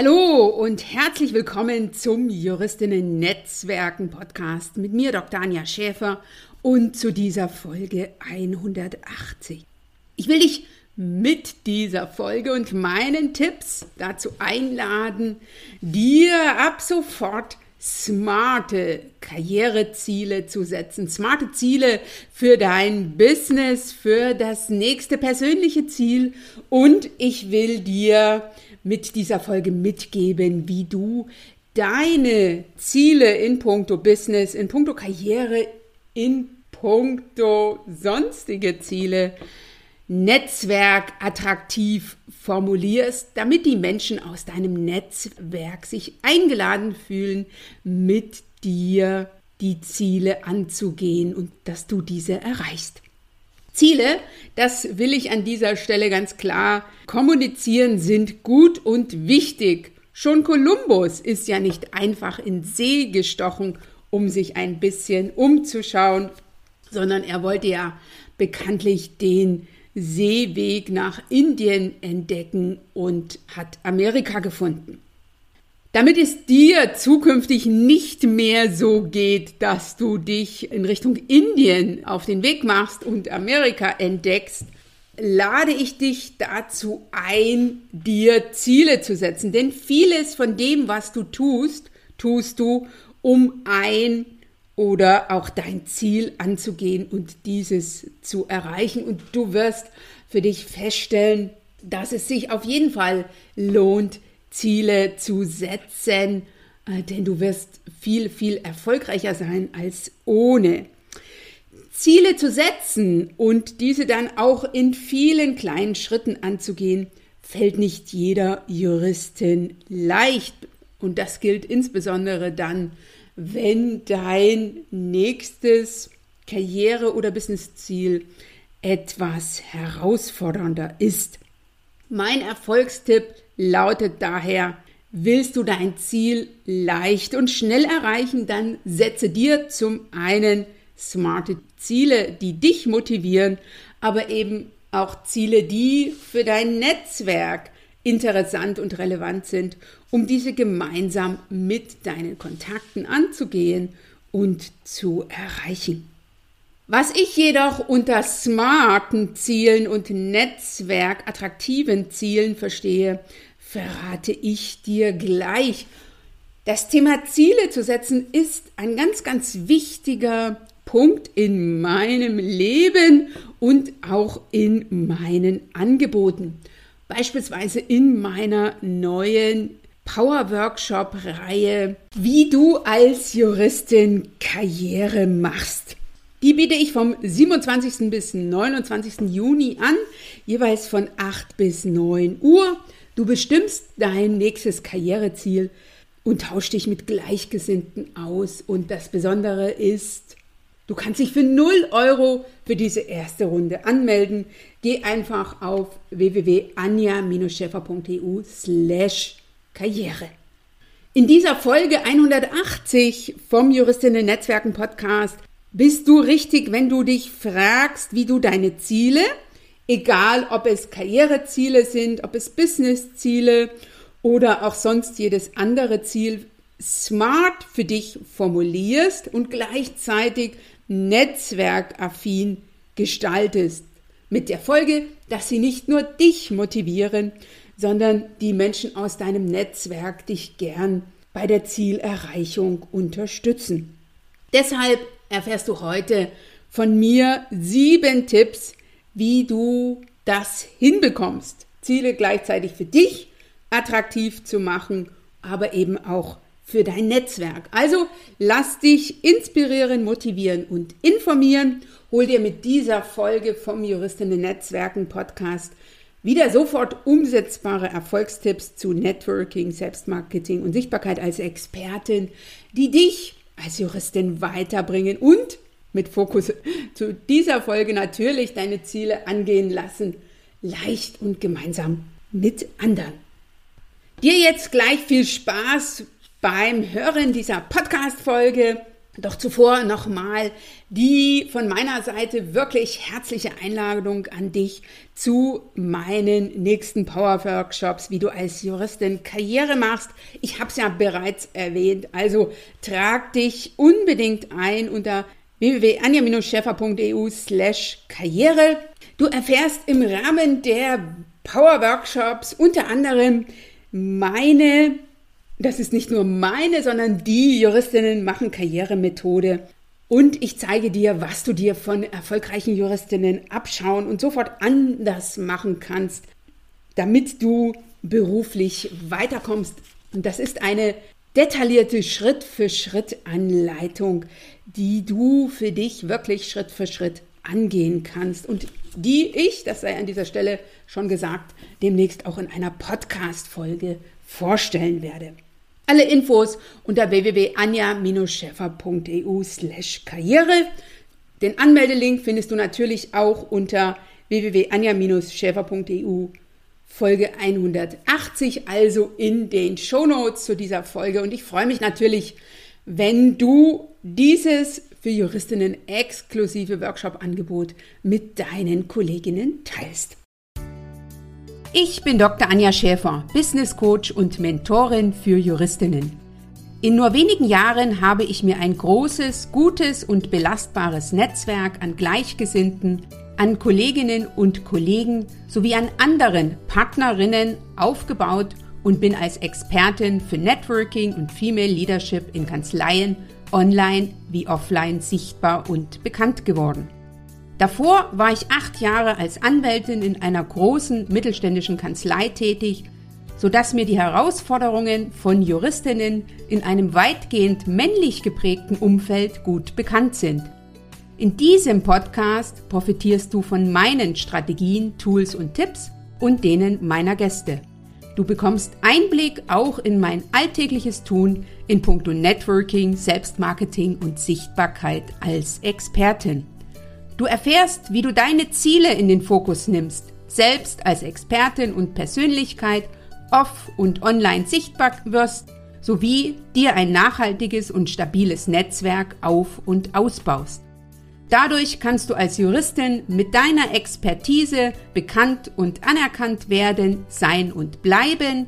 Hallo und herzlich willkommen zum Juristinnen Netzwerken Podcast mit mir, Dr. Anja Schäfer und zu dieser Folge 180. Ich will dich mit dieser Folge und meinen Tipps dazu einladen, dir ab sofort smarte Karriereziele zu setzen, smarte Ziele für dein Business, für das nächste persönliche Ziel und ich will dir mit dieser Folge mitgeben, wie du deine Ziele in puncto Business, in puncto Karriere, in puncto sonstige Ziele Netzwerk attraktiv formulierst, damit die Menschen aus deinem Netzwerk sich eingeladen fühlen, mit dir die Ziele anzugehen und dass du diese erreichst. Ziele, das will ich an dieser Stelle ganz klar kommunizieren, sind gut und wichtig. Schon Kolumbus ist ja nicht einfach in See gestochen, um sich ein bisschen umzuschauen, sondern er wollte ja bekanntlich den Seeweg nach Indien entdecken und hat Amerika gefunden. Damit es dir zukünftig nicht mehr so geht, dass du dich in Richtung Indien auf den Weg machst und Amerika entdeckst, lade ich dich dazu ein, dir Ziele zu setzen. Denn vieles von dem, was du tust, tust du, um ein oder auch dein Ziel anzugehen und dieses zu erreichen. Und du wirst für dich feststellen, dass es sich auf jeden Fall lohnt, Ziele zu setzen, äh, denn du wirst viel, viel erfolgreicher sein als ohne. Ziele zu setzen und diese dann auch in vielen kleinen Schritten anzugehen, fällt nicht jeder Juristin leicht. Und das gilt insbesondere dann, wenn dein nächstes Karriere- oder Businessziel etwas herausfordernder ist. Mein Erfolgstipp lautet daher, willst du dein Ziel leicht und schnell erreichen, dann setze dir zum einen smarte Ziele, die dich motivieren, aber eben auch Ziele, die für dein Netzwerk interessant und relevant sind, um diese gemeinsam mit deinen Kontakten anzugehen und zu erreichen. Was ich jedoch unter smarten Zielen und netzwerkattraktiven Zielen verstehe, verrate ich dir gleich. Das Thema Ziele zu setzen ist ein ganz, ganz wichtiger Punkt in meinem Leben und auch in meinen Angeboten. Beispielsweise in meiner neuen Power Workshop Reihe, wie du als Juristin Karriere machst. Die biete ich vom 27. bis 29. Juni an, jeweils von 8 bis 9 Uhr. Du bestimmst dein nächstes Karriereziel und tauschst dich mit Gleichgesinnten aus. Und das Besondere ist, du kannst dich für 0 Euro für diese erste Runde anmelden. Geh einfach auf www.anja-scheffer.eu slash Karriere. In dieser Folge 180 vom Juristinnen Netzwerken Podcast bist du richtig, wenn du dich fragst, wie du deine Ziele, egal ob es Karriereziele sind, ob es Businessziele oder auch sonst jedes andere Ziel, smart für dich formulierst und gleichzeitig netzwerkaffin gestaltest. Mit der Folge, dass sie nicht nur dich motivieren, sondern die Menschen aus deinem Netzwerk dich gern bei der Zielerreichung unterstützen. Deshalb erfährst du heute von mir sieben Tipps, wie du das hinbekommst, Ziele gleichzeitig für dich attraktiv zu machen, aber eben auch für dein Netzwerk. Also lass dich inspirieren, motivieren und informieren. Hol dir mit dieser Folge vom Juristinnen Netzwerken Podcast wieder sofort umsetzbare Erfolgstipps zu Networking, Selbstmarketing und Sichtbarkeit als Expertin, die dich als Juristin weiterbringen und mit Fokus zu dieser Folge natürlich deine Ziele angehen lassen, leicht und gemeinsam mit anderen. Dir jetzt gleich viel Spaß beim Hören dieser Podcast-Folge. Doch zuvor nochmal die von meiner Seite wirklich herzliche Einladung an dich zu meinen nächsten Power Workshops, wie du als Juristin Karriere machst. Ich habe es ja bereits erwähnt, also trag dich unbedingt ein unter www.anja-scheffer.eu slash Karriere. Du erfährst im Rahmen der Power Workshops unter anderem meine das ist nicht nur meine, sondern die Juristinnen machen Karrieremethode. Und ich zeige dir, was du dir von erfolgreichen Juristinnen abschauen und sofort anders machen kannst, damit du beruflich weiterkommst. Und das ist eine detaillierte Schritt-für-Schritt-Anleitung, die du für dich wirklich Schritt für Schritt angehen kannst und die ich, das sei an dieser Stelle schon gesagt, demnächst auch in einer Podcast-Folge vorstellen werde. Alle Infos unter www.anja-scheffer.eu slash karriere. Den Anmeldelink findest du natürlich auch unter www.anja-schäfer.eu Folge 180, also in den Shownotes zu dieser Folge. Und ich freue mich natürlich, wenn du dieses für Juristinnen exklusive Workshop-Angebot mit deinen Kolleginnen teilst. Ich bin Dr. Anja Schäfer, Business Coach und Mentorin für Juristinnen. In nur wenigen Jahren habe ich mir ein großes, gutes und belastbares Netzwerk an Gleichgesinnten, an Kolleginnen und Kollegen sowie an anderen Partnerinnen aufgebaut und bin als Expertin für Networking und Female Leadership in Kanzleien online wie offline sichtbar und bekannt geworden. Davor war ich acht Jahre als Anwältin in einer großen mittelständischen Kanzlei tätig, sodass mir die Herausforderungen von Juristinnen in einem weitgehend männlich geprägten Umfeld gut bekannt sind. In diesem Podcast profitierst du von meinen Strategien, Tools und Tipps und denen meiner Gäste. Du bekommst Einblick auch in mein alltägliches Tun in puncto Networking, Selbstmarketing und Sichtbarkeit als Expertin. Du erfährst, wie du deine Ziele in den Fokus nimmst, selbst als Expertin und Persönlichkeit off- und online sichtbar wirst, sowie dir ein nachhaltiges und stabiles Netzwerk auf- und ausbaust. Dadurch kannst du als Juristin mit deiner Expertise bekannt und anerkannt werden, sein und bleiben,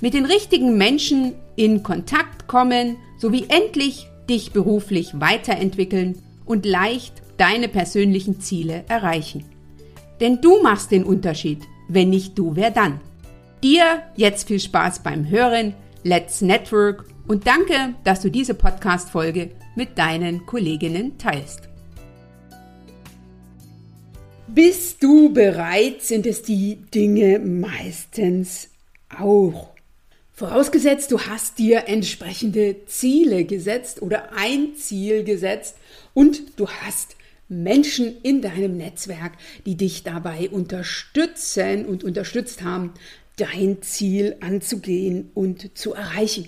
mit den richtigen Menschen in Kontakt kommen sowie endlich dich beruflich weiterentwickeln und leicht deine persönlichen Ziele erreichen. Denn du machst den Unterschied. Wenn nicht du, wer dann? Dir jetzt viel Spaß beim Hören. Let's Network und danke, dass du diese Podcast-Folge mit deinen Kolleginnen teilst. Bist du bereit, sind es die Dinge meistens auch. Vorausgesetzt, du hast dir entsprechende Ziele gesetzt oder ein Ziel gesetzt und du hast Menschen in deinem Netzwerk, die dich dabei unterstützen und unterstützt haben, dein Ziel anzugehen und zu erreichen.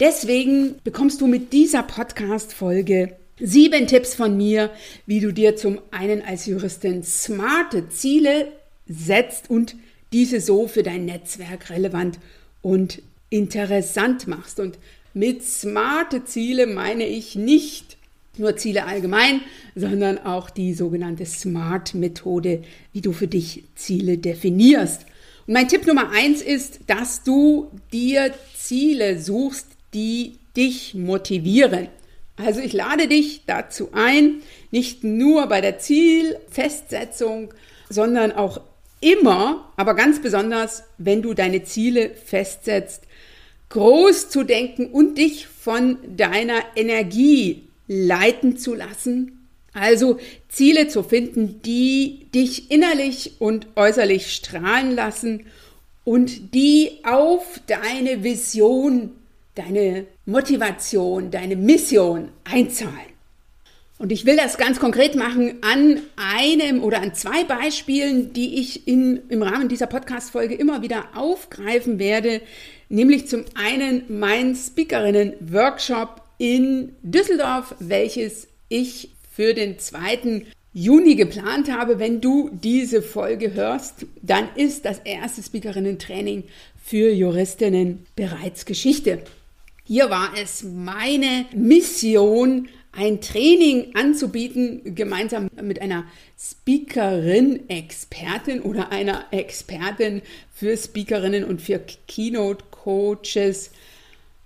Deswegen bekommst du mit dieser Podcast-Folge sieben Tipps von mir, wie du dir zum einen als Juristin smarte Ziele setzt und diese so für dein Netzwerk relevant und interessant machst. Und mit smarte Ziele meine ich nicht nur Ziele allgemein, sondern auch die sogenannte SMART-Methode, wie du für dich Ziele definierst. Und mein Tipp Nummer eins ist, dass du dir Ziele suchst, die dich motivieren. Also ich lade dich dazu ein, nicht nur bei der Zielfestsetzung, sondern auch immer, aber ganz besonders, wenn du deine Ziele festsetzt, groß zu denken und dich von deiner Energie leiten zu lassen. Also Ziele zu finden, die dich innerlich und äußerlich strahlen lassen und die auf deine Vision, deine Motivation, deine Mission einzahlen. Und ich will das ganz konkret machen an einem oder an zwei Beispielen, die ich in, im Rahmen dieser Podcast-Folge immer wieder aufgreifen werde. Nämlich zum einen mein Speakerinnen-Workshop in Düsseldorf, welches ich für den 2. Juni geplant habe. Wenn du diese Folge hörst, dann ist das erste Speakerinnen-Training für Juristinnen bereits Geschichte. Hier war es meine Mission, ein Training anzubieten, gemeinsam mit einer Speakerin, Expertin oder einer Expertin für Speakerinnen und für Keynote Coaches,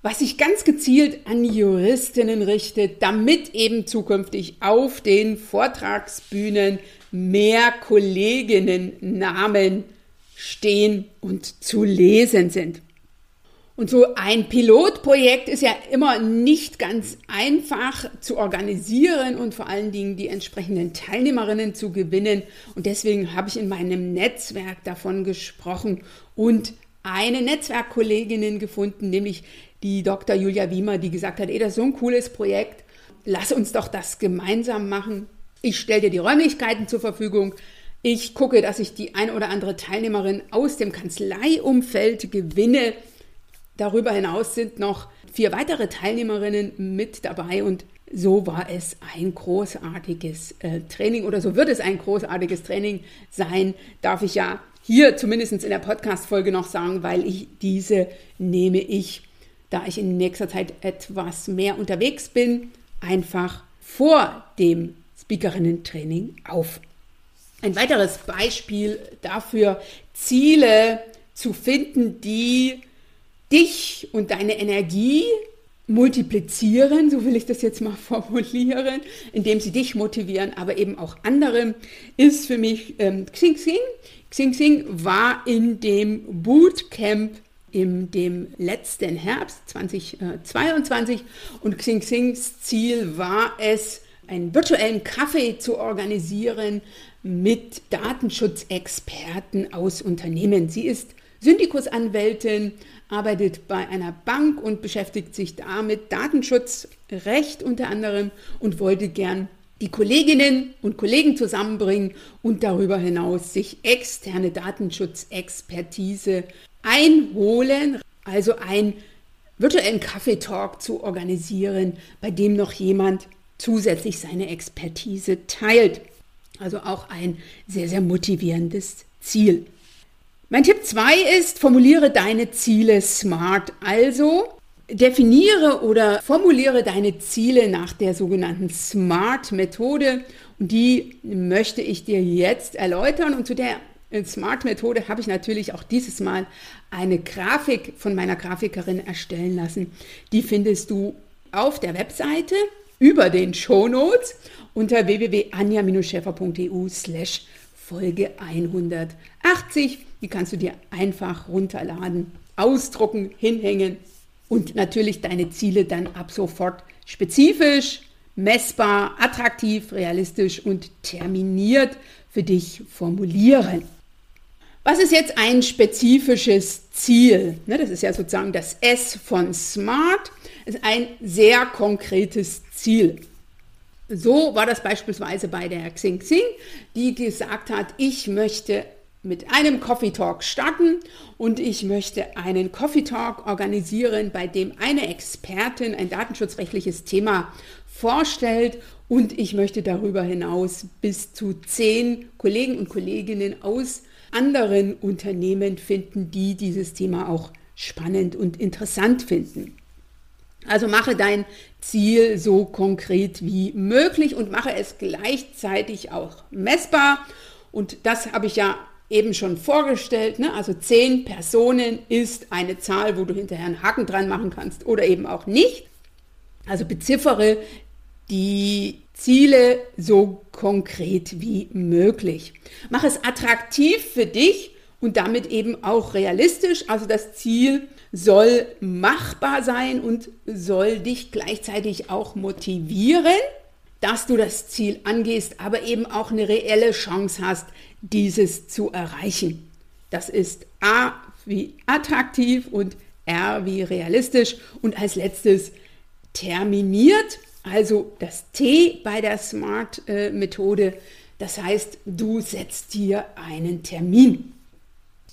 was sich ganz gezielt an Juristinnen richtet, damit eben zukünftig auf den Vortragsbühnen mehr Kolleginnen-Namen stehen und zu lesen sind. Und so ein Pilotprojekt ist ja immer nicht ganz einfach zu organisieren und vor allen Dingen die entsprechenden Teilnehmerinnen zu gewinnen. Und deswegen habe ich in meinem Netzwerk davon gesprochen und eine Netzwerkkollegin gefunden, nämlich die Dr. Julia Wiemer, die gesagt hat, ey, das ist so ein cooles Projekt, lass uns doch das gemeinsam machen. Ich stelle dir die Räumlichkeiten zur Verfügung. Ich gucke, dass ich die ein oder andere Teilnehmerin aus dem Kanzleiumfeld gewinne. Darüber hinaus sind noch vier weitere Teilnehmerinnen mit dabei und so war es ein großartiges äh, Training oder so wird es ein großartiges Training sein, darf ich ja hier zumindest in der Podcast-Folge noch sagen, weil ich diese nehme ich, da ich in nächster Zeit etwas mehr unterwegs bin, einfach vor dem Speakerinnen-Training auf. Ein weiteres Beispiel dafür, Ziele zu finden, die dich und deine Energie multiplizieren, so will ich das jetzt mal formulieren, indem sie dich motivieren, aber eben auch andere, ist für mich ähm, Xing Xing. Xing Xing war in dem Bootcamp in dem letzten Herbst 2022 und Xing Xings Ziel war es, einen virtuellen Kaffee zu organisieren mit Datenschutzexperten aus Unternehmen. Sie ist Syndikusanwältin, arbeitet bei einer Bank und beschäftigt sich damit Datenschutzrecht unter anderem und wollte gern die Kolleginnen und Kollegen zusammenbringen und darüber hinaus sich externe Datenschutzexpertise einholen, also einen virtuellen Kaffeetalk zu organisieren, bei dem noch jemand zusätzlich seine Expertise teilt. Also auch ein sehr, sehr motivierendes Ziel. Mein Tipp 2 ist, formuliere deine Ziele smart. Also definiere oder formuliere deine Ziele nach der sogenannten SMART-Methode. Und die möchte ich dir jetzt erläutern. Und zu der SMART-Methode habe ich natürlich auch dieses Mal eine Grafik von meiner Grafikerin erstellen lassen. Die findest du auf der Webseite über den Show Notes unter www.anja-schäfer.eu slash Folge 180. Die kannst du dir einfach runterladen, ausdrucken, hinhängen und natürlich deine Ziele dann ab sofort spezifisch, messbar, attraktiv, realistisch und terminiert für dich formulieren. Was ist jetzt ein spezifisches Ziel? Ne, das ist ja sozusagen das S von Smart. Das ist ein sehr konkretes Ziel. So war das beispielsweise bei der Xing Xing, die gesagt hat, ich möchte mit einem Coffee Talk starten und ich möchte einen Coffee Talk organisieren, bei dem eine Expertin ein datenschutzrechtliches Thema vorstellt und ich möchte darüber hinaus bis zu zehn Kollegen und Kolleginnen aus anderen Unternehmen finden, die dieses Thema auch spannend und interessant finden. Also mache dein Ziel so konkret wie möglich und mache es gleichzeitig auch messbar. Und das habe ich ja eben schon vorgestellt. Ne? Also zehn Personen ist eine Zahl, wo du hinterher einen Haken dran machen kannst oder eben auch nicht. Also beziffere die Ziele so konkret wie möglich. Mach es attraktiv für dich und damit eben auch realistisch. Also das Ziel soll machbar sein und soll dich gleichzeitig auch motivieren, dass du das Ziel angehst, aber eben auch eine reelle Chance hast, dieses zu erreichen. Das ist A wie attraktiv und R wie realistisch und als letztes terminiert also das T bei der SMART-Methode, das heißt, du setzt dir einen Termin.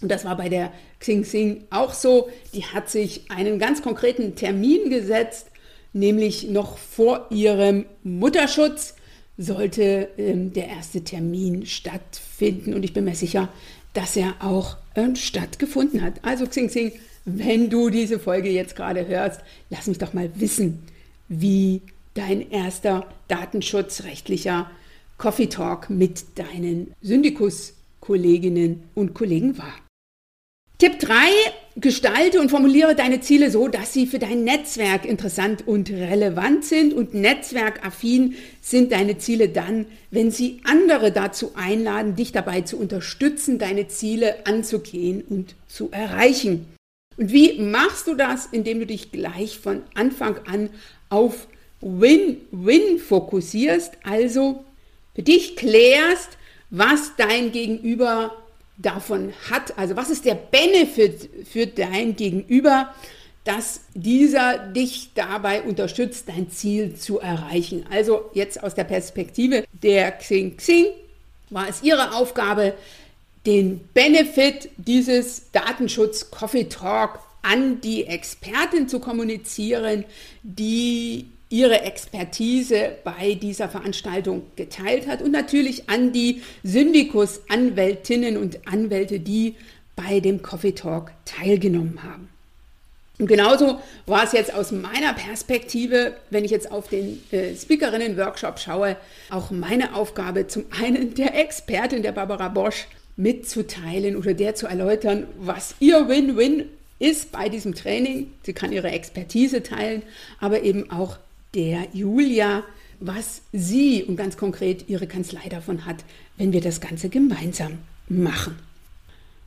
Und das war bei der Xing Xing auch so. Die hat sich einen ganz konkreten Termin gesetzt, nämlich noch vor ihrem Mutterschutz sollte ähm, der erste Termin stattfinden. Und ich bin mir sicher, dass er auch ähm, stattgefunden hat. Also Xing Xing, wenn du diese Folge jetzt gerade hörst, lass mich doch mal wissen, wie dein erster datenschutzrechtlicher Coffee Talk mit deinen Syndikus-Kolleginnen und Kollegen war. Tipp 3, gestalte und formuliere deine Ziele so, dass sie für dein Netzwerk interessant und relevant sind. Und netzwerkaffin sind deine Ziele dann, wenn sie andere dazu einladen, dich dabei zu unterstützen, deine Ziele anzugehen und zu erreichen. Und wie machst du das? Indem du dich gleich von Anfang an auf Win-Win fokussierst, also für dich klärst, was dein Gegenüber davon hat. Also was ist der Benefit für dein Gegenüber, dass dieser dich dabei unterstützt, dein Ziel zu erreichen. Also jetzt aus der Perspektive der Xing Xing war es ihre Aufgabe, den Benefit dieses Datenschutz Coffee Talk an die Expertin zu kommunizieren, die ihre Expertise bei dieser Veranstaltung geteilt hat und natürlich an die Syndikus-Anwältinnen und Anwälte, die bei dem Coffee Talk teilgenommen haben. Und genauso war es jetzt aus meiner Perspektive, wenn ich jetzt auf den äh, Speakerinnen-Workshop schaue, auch meine Aufgabe, zum einen der Expertin, der Barbara Bosch, mitzuteilen oder der zu erläutern, was ihr Win-Win ist bei diesem Training. Sie kann ihre Expertise teilen, aber eben auch der Julia, was sie und ganz konkret ihre Kanzlei davon hat, wenn wir das Ganze gemeinsam machen.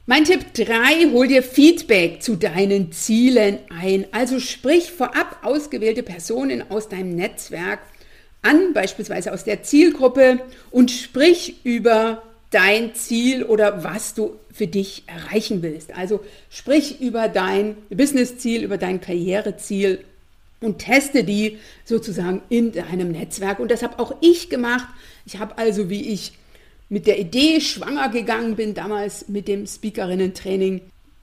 Mein Tipp 3, hol dir Feedback zu deinen Zielen ein. Also sprich vorab ausgewählte Personen aus deinem Netzwerk an, beispielsweise aus der Zielgruppe, und sprich über dein Ziel oder was du für dich erreichen willst. Also sprich über dein Business-Ziel, über dein Karriereziel und teste die sozusagen in deinem Netzwerk. Und das habe auch ich gemacht. Ich habe also, wie ich mit der Idee schwanger gegangen bin, damals mit dem Speakerinnen-Training,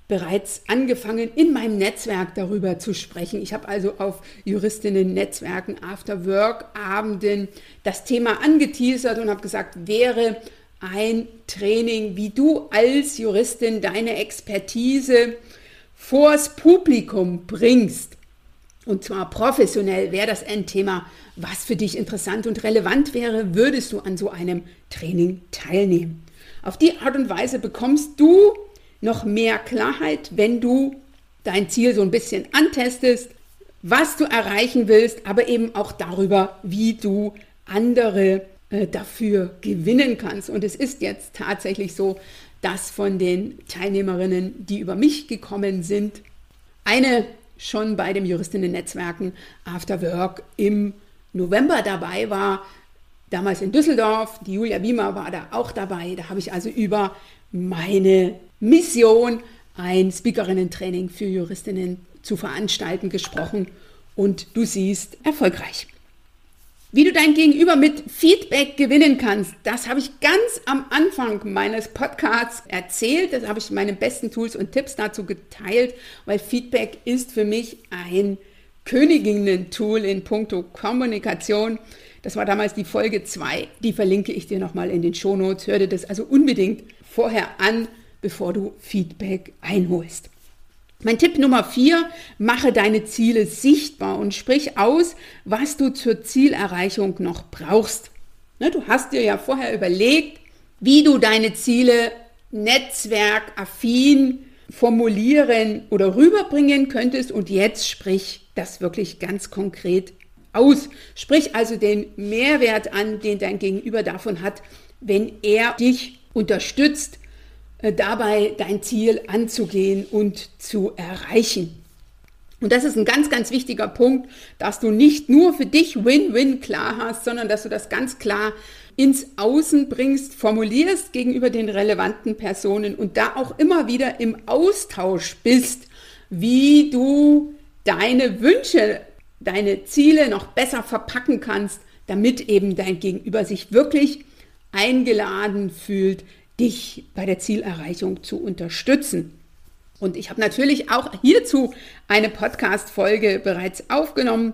bereits angefangen, in meinem Netzwerk darüber zu sprechen. Ich habe also auf Juristinnen-Netzwerken, After-Work-Abenden das Thema angeteasert und habe gesagt, wäre ein Training, wie du als Juristin deine Expertise vors Publikum bringst und zwar professionell wäre das ein Thema, was für dich interessant und relevant wäre, würdest du an so einem Training teilnehmen. Auf die Art und Weise bekommst du noch mehr Klarheit, wenn du dein Ziel so ein bisschen antestest, was du erreichen willst, aber eben auch darüber, wie du andere äh, dafür gewinnen kannst. Und es ist jetzt tatsächlich so, dass von den Teilnehmerinnen, die über mich gekommen sind, eine schon bei dem Juristinnen-Netzwerken After Work im November dabei war, damals in Düsseldorf. Die Julia Wiemer war da auch dabei. Da habe ich also über meine Mission, ein Speakerinnen-Training für Juristinnen zu veranstalten, gesprochen. Und du siehst, erfolgreich. Wie du dein Gegenüber mit Feedback gewinnen kannst, das habe ich ganz am Anfang meines Podcasts erzählt. Das habe ich meine besten Tools und Tipps dazu geteilt, weil Feedback ist für mich ein Königinnen-Tool in puncto Kommunikation. Das war damals die Folge 2. Die verlinke ich dir nochmal in den Shownotes. Hör dir das also unbedingt vorher an, bevor du Feedback einholst. Mein Tipp Nummer vier, mache deine Ziele sichtbar und sprich aus, was du zur Zielerreichung noch brauchst. Ne, du hast dir ja vorher überlegt, wie du deine Ziele netzwerkaffin formulieren oder rüberbringen könntest und jetzt sprich das wirklich ganz konkret aus. Sprich also den Mehrwert an, den dein Gegenüber davon hat, wenn er dich unterstützt, dabei dein Ziel anzugehen und zu erreichen. Und das ist ein ganz, ganz wichtiger Punkt, dass du nicht nur für dich Win-Win klar hast, sondern dass du das ganz klar ins Außen bringst, formulierst gegenüber den relevanten Personen und da auch immer wieder im Austausch bist, wie du deine Wünsche, deine Ziele noch besser verpacken kannst, damit eben dein Gegenüber sich wirklich eingeladen fühlt, dich bei der Zielerreichung zu unterstützen. Und ich habe natürlich auch hierzu eine Podcast-Folge bereits aufgenommen.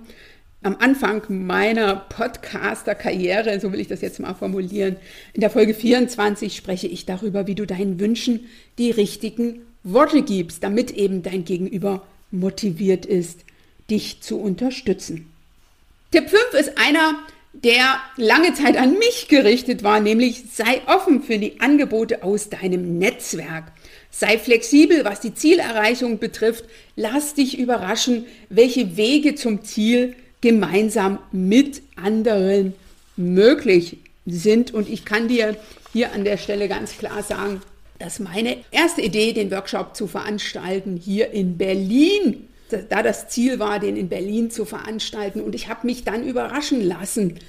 Am Anfang meiner Podcaster-Karriere, so will ich das jetzt mal formulieren. In der Folge 24 spreche ich darüber, wie du deinen Wünschen die richtigen Worte gibst, damit eben dein Gegenüber motiviert ist, dich zu unterstützen. Tipp 5 ist einer, der lange Zeit an mich gerichtet war, nämlich sei offen für die Angebote aus deinem Netzwerk. Sei flexibel, was die Zielerreichung betrifft. Lass dich überraschen, welche Wege zum Ziel gemeinsam mit anderen möglich sind. Und ich kann dir hier an der Stelle ganz klar sagen, dass meine erste Idee, den Workshop zu veranstalten, hier in Berlin, da das Ziel war, den in Berlin zu veranstalten. Und ich habe mich dann überraschen lassen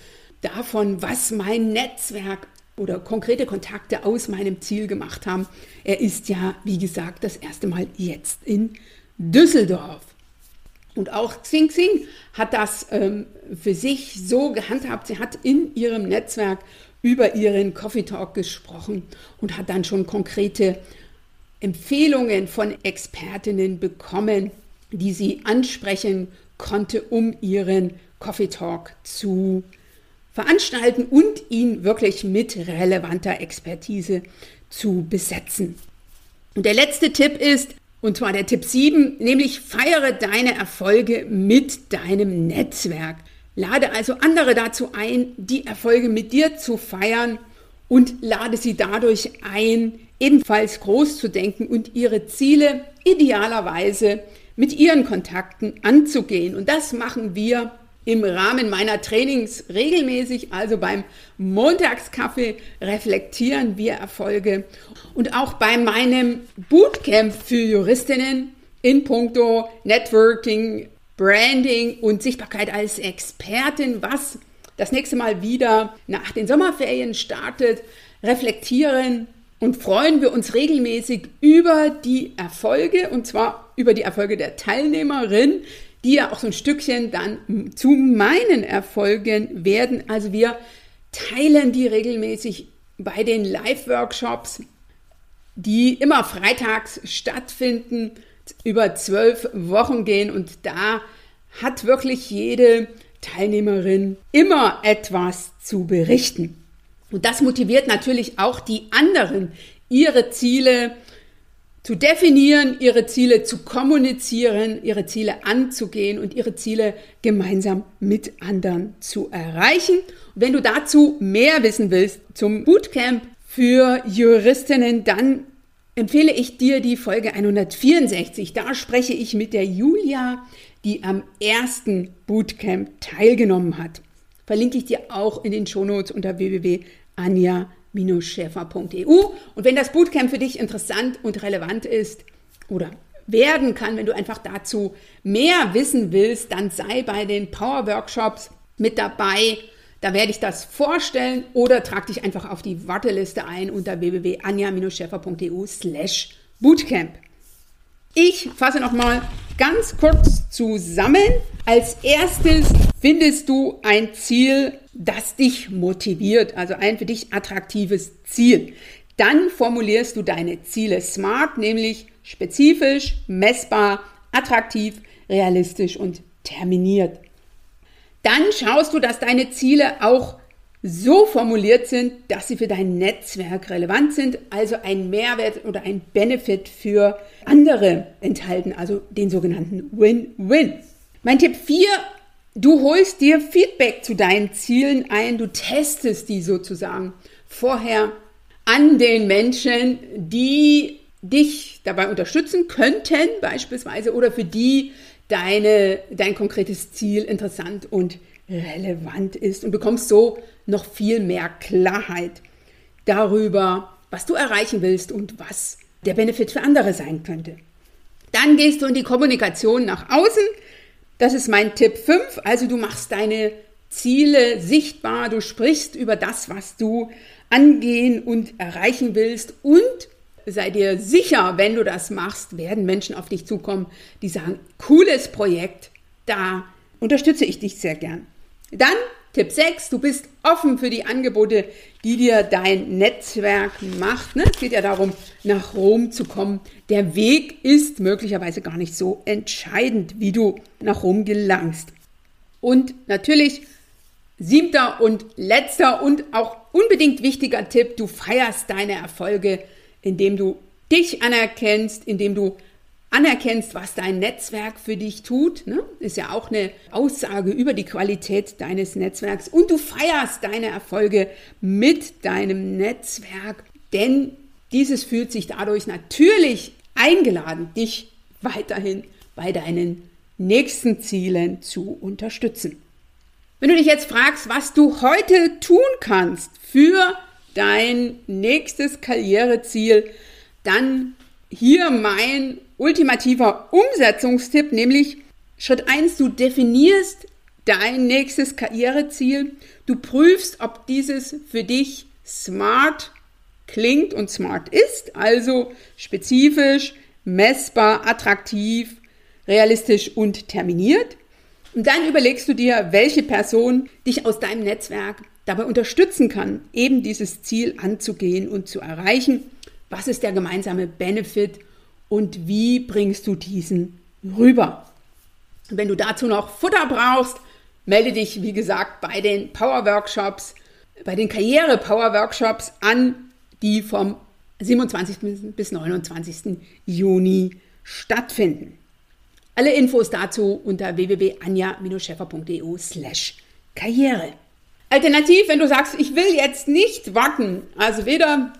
davon, was mein Netzwerk oder konkrete Kontakte aus meinem Ziel gemacht haben. Er ist ja, wie gesagt, das erste Mal jetzt in Düsseldorf. Und auch Xing Xing hat das ähm, für sich so gehandhabt. Sie hat in ihrem Netzwerk über ihren Coffee Talk gesprochen und hat dann schon konkrete Empfehlungen von Expertinnen bekommen, die sie ansprechen konnte, um ihren Coffee Talk zu veranstalten und ihn wirklich mit relevanter Expertise zu besetzen. Und der letzte Tipp ist, und zwar der Tipp 7, nämlich feiere deine Erfolge mit deinem Netzwerk. Lade also andere dazu ein, die Erfolge mit dir zu feiern und lade sie dadurch ein, ebenfalls groß zu denken und ihre Ziele idealerweise mit ihren Kontakten anzugehen. Und das machen wir im Rahmen meiner Trainings regelmäßig, also beim Montagskaffee reflektieren wir Erfolge und auch bei meinem Bootcamp für Juristinnen in puncto Networking, Branding und Sichtbarkeit als Expertin, was das nächste Mal wieder nach den Sommerferien startet, reflektieren und freuen wir uns regelmäßig über die Erfolge und zwar über die Erfolge der Teilnehmerin, die ja auch so ein Stückchen dann zu meinen Erfolgen werden. Also wir teilen die regelmäßig bei den Live-Workshops, die immer freitags stattfinden, über zwölf Wochen gehen und da hat wirklich jede Teilnehmerin immer etwas zu berichten. Und das motiviert natürlich auch die anderen, ihre Ziele zu definieren, ihre Ziele zu kommunizieren, ihre Ziele anzugehen und ihre Ziele gemeinsam mit anderen zu erreichen. Und wenn du dazu mehr wissen willst zum Bootcamp für Juristinnen, dann empfehle ich dir die Folge 164. Da spreche ich mit der Julia, die am ersten Bootcamp teilgenommen hat. Verlinke ich dir auch in den Shownotes unter www.anja.com schäfer.eu. Und wenn das Bootcamp für dich interessant und relevant ist oder werden kann, wenn du einfach dazu mehr wissen willst, dann sei bei den Power Workshops mit dabei. Da werde ich das vorstellen oder trag dich einfach auf die Warteliste ein unter www.anja-schäfer.eu slash Bootcamp. Ich fasse nochmal ganz kurz zusammen. Als erstes findest du ein Ziel, das dich motiviert, also ein für dich attraktives Ziel. Dann formulierst du deine Ziele smart, nämlich spezifisch, messbar, attraktiv, realistisch und terminiert. Dann schaust du, dass deine Ziele auch so formuliert sind, dass sie für dein Netzwerk relevant sind, also ein Mehrwert oder ein Benefit für andere enthalten, also den sogenannten Win-Win. Mein Tipp 4, du holst dir Feedback zu deinen Zielen ein, du testest die sozusagen vorher an den Menschen, die dich dabei unterstützen könnten beispielsweise oder für die deine, dein konkretes Ziel interessant und relevant ist und bekommst so noch viel mehr Klarheit darüber, was du erreichen willst und was der Benefit für andere sein könnte. Dann gehst du in die Kommunikation nach außen. Das ist mein Tipp 5. Also du machst deine Ziele sichtbar, du sprichst über das, was du angehen und erreichen willst und sei dir sicher, wenn du das machst, werden Menschen auf dich zukommen, die sagen, cooles Projekt, da unterstütze ich dich sehr gern. Dann Tipp 6, du bist offen für die Angebote, die dir dein Netzwerk macht. Ne? Es geht ja darum, nach Rom zu kommen. Der Weg ist möglicherweise gar nicht so entscheidend, wie du nach Rom gelangst. Und natürlich siebter und letzter und auch unbedingt wichtiger Tipp, du feierst deine Erfolge, indem du dich anerkennst, indem du anerkennst, was dein Netzwerk für dich tut, ne? ist ja auch eine Aussage über die Qualität deines Netzwerks und du feierst deine Erfolge mit deinem Netzwerk, denn dieses fühlt sich dadurch natürlich eingeladen, dich weiterhin bei deinen nächsten Zielen zu unterstützen. Wenn du dich jetzt fragst, was du heute tun kannst für dein nächstes Karriereziel, dann hier mein ultimativer Umsetzungstipp, nämlich Schritt 1, du definierst dein nächstes Karriereziel, du prüfst, ob dieses für dich smart klingt und smart ist, also spezifisch, messbar, attraktiv, realistisch und terminiert. Und dann überlegst du dir, welche Person dich aus deinem Netzwerk dabei unterstützen kann, eben dieses Ziel anzugehen und zu erreichen. Was ist der gemeinsame Benefit und wie bringst du diesen rüber? Wenn du dazu noch Futter brauchst, melde dich, wie gesagt, bei den Power Workshops, bei den Karriere Power Workshops an, die vom 27. bis 29. Juni stattfinden. Alle Infos dazu unter www.anja-scheffer.eu slash Karriere. Alternativ, wenn du sagst, ich will jetzt nicht warten, also weder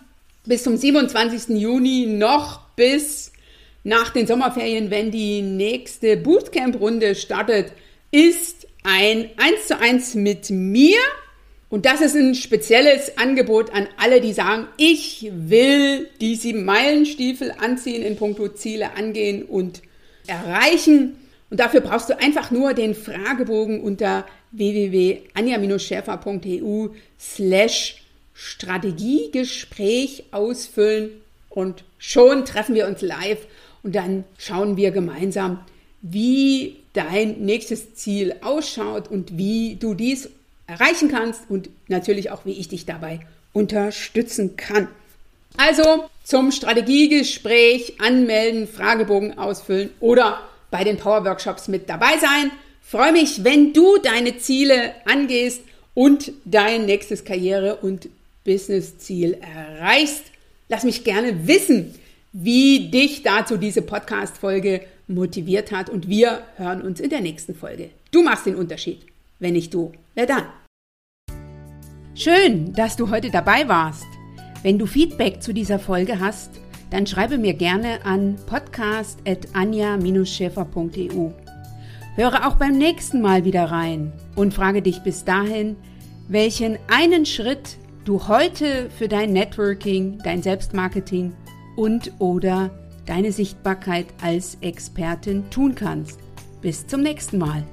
bis zum 27. Juni noch bis nach den Sommerferien, wenn die nächste Bootcamp-Runde startet, ist ein 1 zu 1 mit mir. Und das ist ein spezielles Angebot an alle, die sagen, ich will die sieben Meilenstiefel anziehen, in puncto Ziele angehen und erreichen. Und dafür brauchst du einfach nur den Fragebogen unter www.anja-schäfer.eu slash Strategiegespräch ausfüllen und schon treffen wir uns live und dann schauen wir gemeinsam, wie dein nächstes Ziel ausschaut und wie du dies erreichen kannst und natürlich auch, wie ich dich dabei unterstützen kann. Also zum Strategiegespräch anmelden, Fragebogen ausfüllen oder bei den Power Workshops mit dabei sein. Freue mich, wenn du deine Ziele angehst und dein nächstes Karriere- und Business-Ziel erreichst. Lass mich gerne wissen, wie dich dazu diese Podcast-Folge motiviert hat und wir hören uns in der nächsten Folge. Du machst den Unterschied. Wenn nicht du, wer dann? Schön, dass du heute dabei warst. Wenn du Feedback zu dieser Folge hast, dann schreibe mir gerne an podcast.anja-schäfer.eu. Höre auch beim nächsten Mal wieder rein und frage dich bis dahin, welchen einen Schritt du heute für dein Networking, dein Selbstmarketing und oder deine Sichtbarkeit als Expertin tun kannst. Bis zum nächsten Mal.